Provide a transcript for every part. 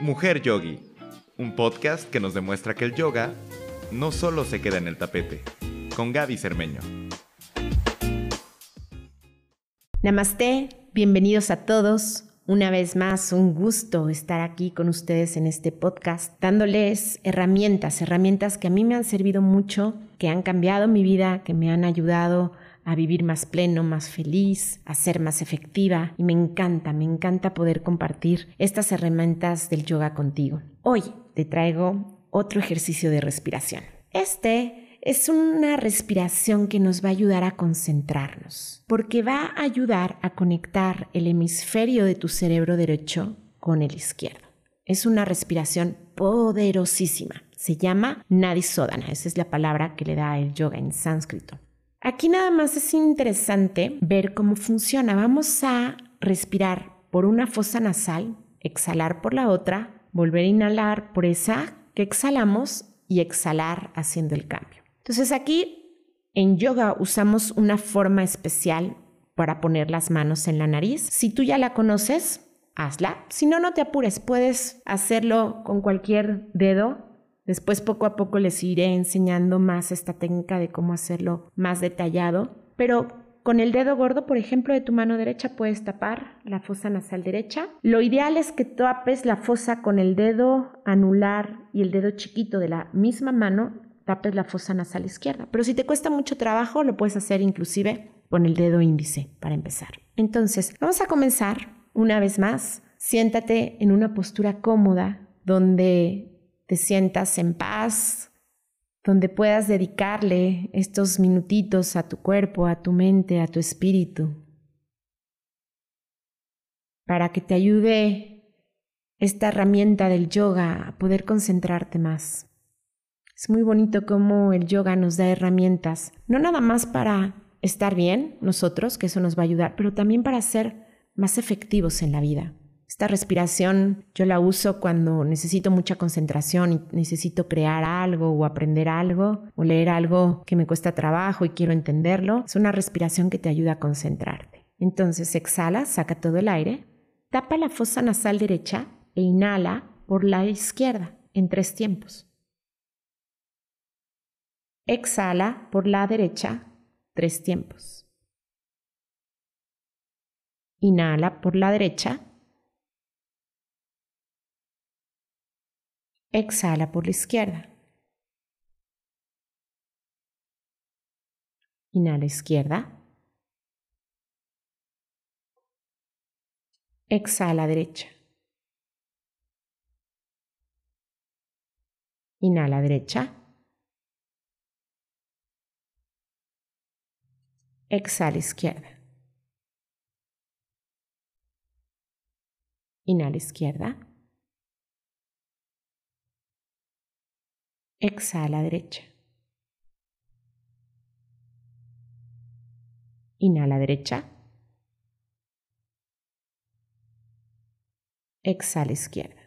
Mujer Yogi, un podcast que nos demuestra que el yoga no solo se queda en el tapete, con Gaby Cermeño. Namaste, bienvenidos a todos. Una vez más, un gusto estar aquí con ustedes en este podcast, dándoles herramientas, herramientas que a mí me han servido mucho, que han cambiado mi vida, que me han ayudado a vivir más pleno, más feliz, a ser más efectiva y me encanta, me encanta poder compartir estas herramientas del yoga contigo. Hoy te traigo otro ejercicio de respiración. Este es una respiración que nos va a ayudar a concentrarnos, porque va a ayudar a conectar el hemisferio de tu cerebro derecho con el izquierdo. Es una respiración poderosísima. Se llama Nadisodana. Esa es la palabra que le da el yoga en sánscrito. Aquí nada más es interesante ver cómo funciona. Vamos a respirar por una fosa nasal, exhalar por la otra, volver a inhalar por esa que exhalamos y exhalar haciendo el cambio. Entonces aquí en yoga usamos una forma especial para poner las manos en la nariz. Si tú ya la conoces, hazla. Si no, no te apures, puedes hacerlo con cualquier dedo Después poco a poco les iré enseñando más esta técnica de cómo hacerlo más detallado. Pero con el dedo gordo, por ejemplo, de tu mano derecha puedes tapar la fosa nasal derecha. Lo ideal es que tapes la fosa con el dedo anular y el dedo chiquito de la misma mano, tapes la fosa nasal izquierda. Pero si te cuesta mucho trabajo, lo puedes hacer inclusive con el dedo índice para empezar. Entonces, vamos a comenzar una vez más. Siéntate en una postura cómoda donde te sientas en paz, donde puedas dedicarle estos minutitos a tu cuerpo, a tu mente, a tu espíritu, para que te ayude esta herramienta del yoga a poder concentrarte más. Es muy bonito cómo el yoga nos da herramientas, no nada más para estar bien nosotros, que eso nos va a ayudar, pero también para ser más efectivos en la vida. Esta respiración yo la uso cuando necesito mucha concentración y necesito crear algo o aprender algo o leer algo que me cuesta trabajo y quiero entenderlo. Es una respiración que te ayuda a concentrarte. Entonces exhala, saca todo el aire, tapa la fosa nasal derecha e inhala por la izquierda en tres tiempos. Exhala por la derecha tres tiempos. Inhala por la derecha Exhala por la izquierda. Inhala izquierda. Exhala derecha. Inhala derecha. Exhala izquierda. Inhala izquierda. Exhala derecha. Inhala derecha. Exhala izquierda.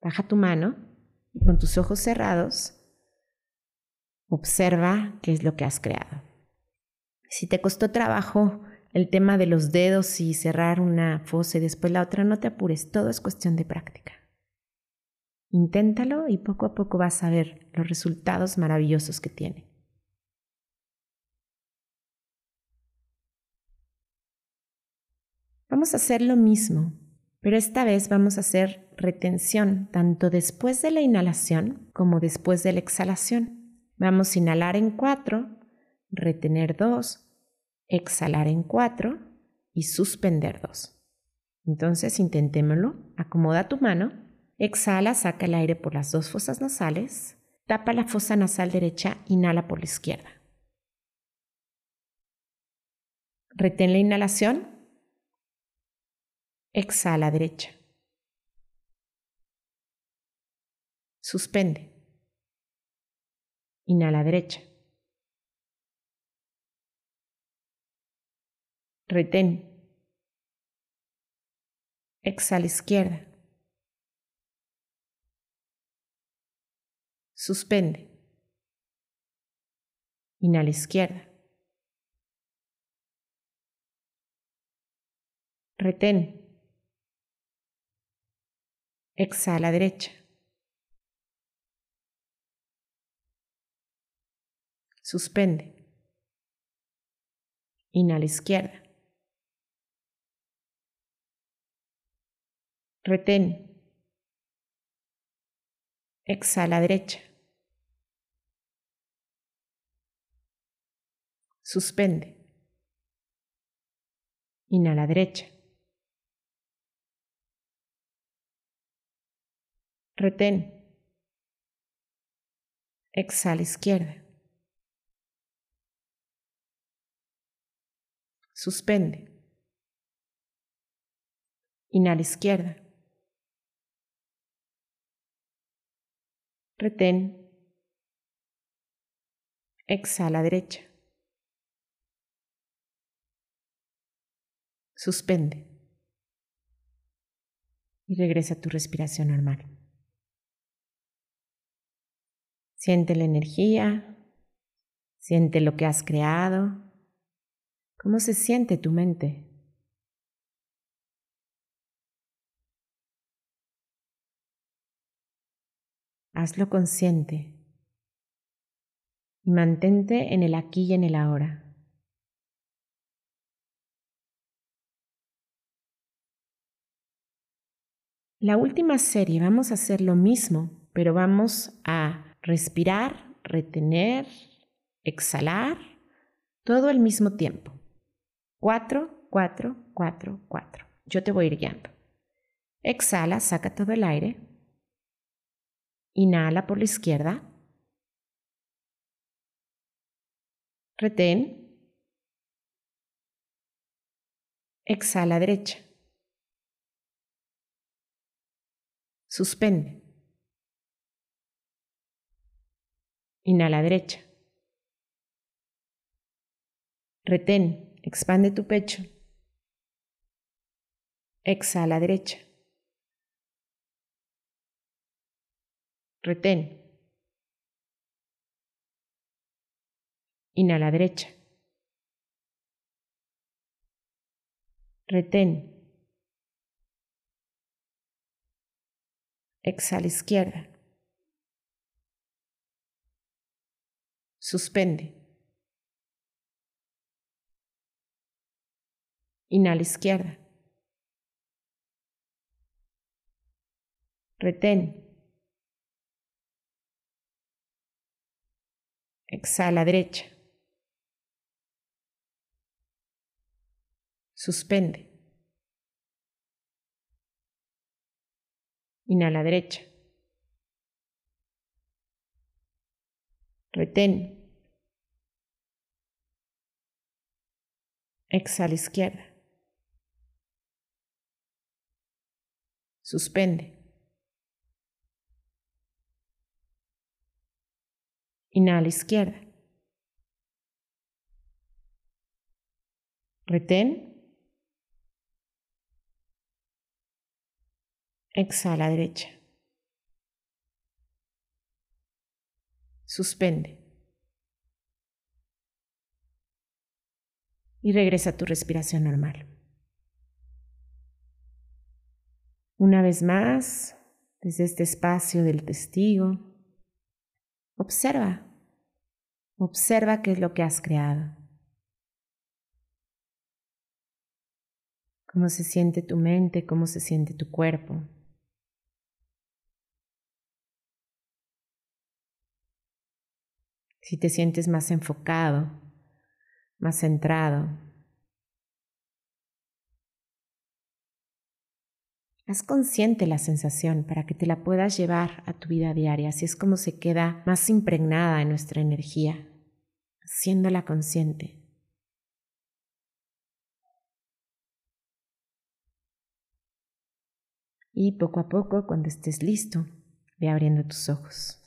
Baja tu mano y con tus ojos cerrados observa qué es lo que has creado. Si te costó trabajo el tema de los dedos y cerrar una fosa y después la otra, no te apures, todo es cuestión de práctica. Inténtalo y poco a poco vas a ver los resultados maravillosos que tiene. Vamos a hacer lo mismo, pero esta vez vamos a hacer retención tanto después de la inhalación como después de la exhalación. Vamos a inhalar en cuatro, retener dos, exhalar en cuatro y suspender dos. Entonces intentémoslo. Acomoda tu mano Exhala, saca el aire por las dos fosas nasales, tapa la fosa nasal derecha, inhala por la izquierda. Retén la inhalación, exhala derecha. Suspende. Inhala derecha. Retén. Exhala izquierda. Suspende. Inhala izquierda. Retén. Exhala derecha. Suspende. Inhala izquierda. Retén. Exhala derecha. Suspende. Inhala derecha. Retén. Exhala izquierda. Suspende. Inhala izquierda. Retén. Exhala derecha. Suspende. Y regresa a tu respiración normal. Siente la energía, siente lo que has creado, cómo se siente tu mente. Hazlo consciente y mantente en el aquí y en el ahora. La última serie vamos a hacer lo mismo, pero vamos a respirar, retener, exhalar, todo al mismo tiempo. Cuatro, cuatro, cuatro, cuatro. Yo te voy a ir guiando. Exhala, saca todo el aire. Inhala por la izquierda. Retén. Exhala derecha. Suspende. Inhala derecha. Retén, expande tu pecho. Exhala derecha. Retén. Inhala derecha. Retén. Exhala izquierda. Suspende. Inhala izquierda. Retén. Exhala derecha. Suspende. Inhala derecha. Retén. Exhala izquierda. Suspende. Inhala izquierda. Retén. Exhala derecha. Suspende. Y regresa a tu respiración normal. Una vez más, desde este espacio del testigo, observa, observa qué es lo que has creado. Cómo se siente tu mente, cómo se siente tu cuerpo. Si te sientes más enfocado, más centrado. Haz consciente la sensación para que te la puedas llevar a tu vida diaria, así es como se queda más impregnada en nuestra energía, haciéndola consciente. Y poco a poco, cuando estés listo, ve abriendo tus ojos.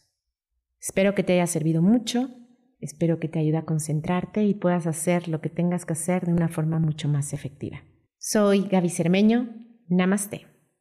Espero que te haya servido mucho, espero que te ayude a concentrarte y puedas hacer lo que tengas que hacer de una forma mucho más efectiva. Soy Gaby Cermeño, Namaste.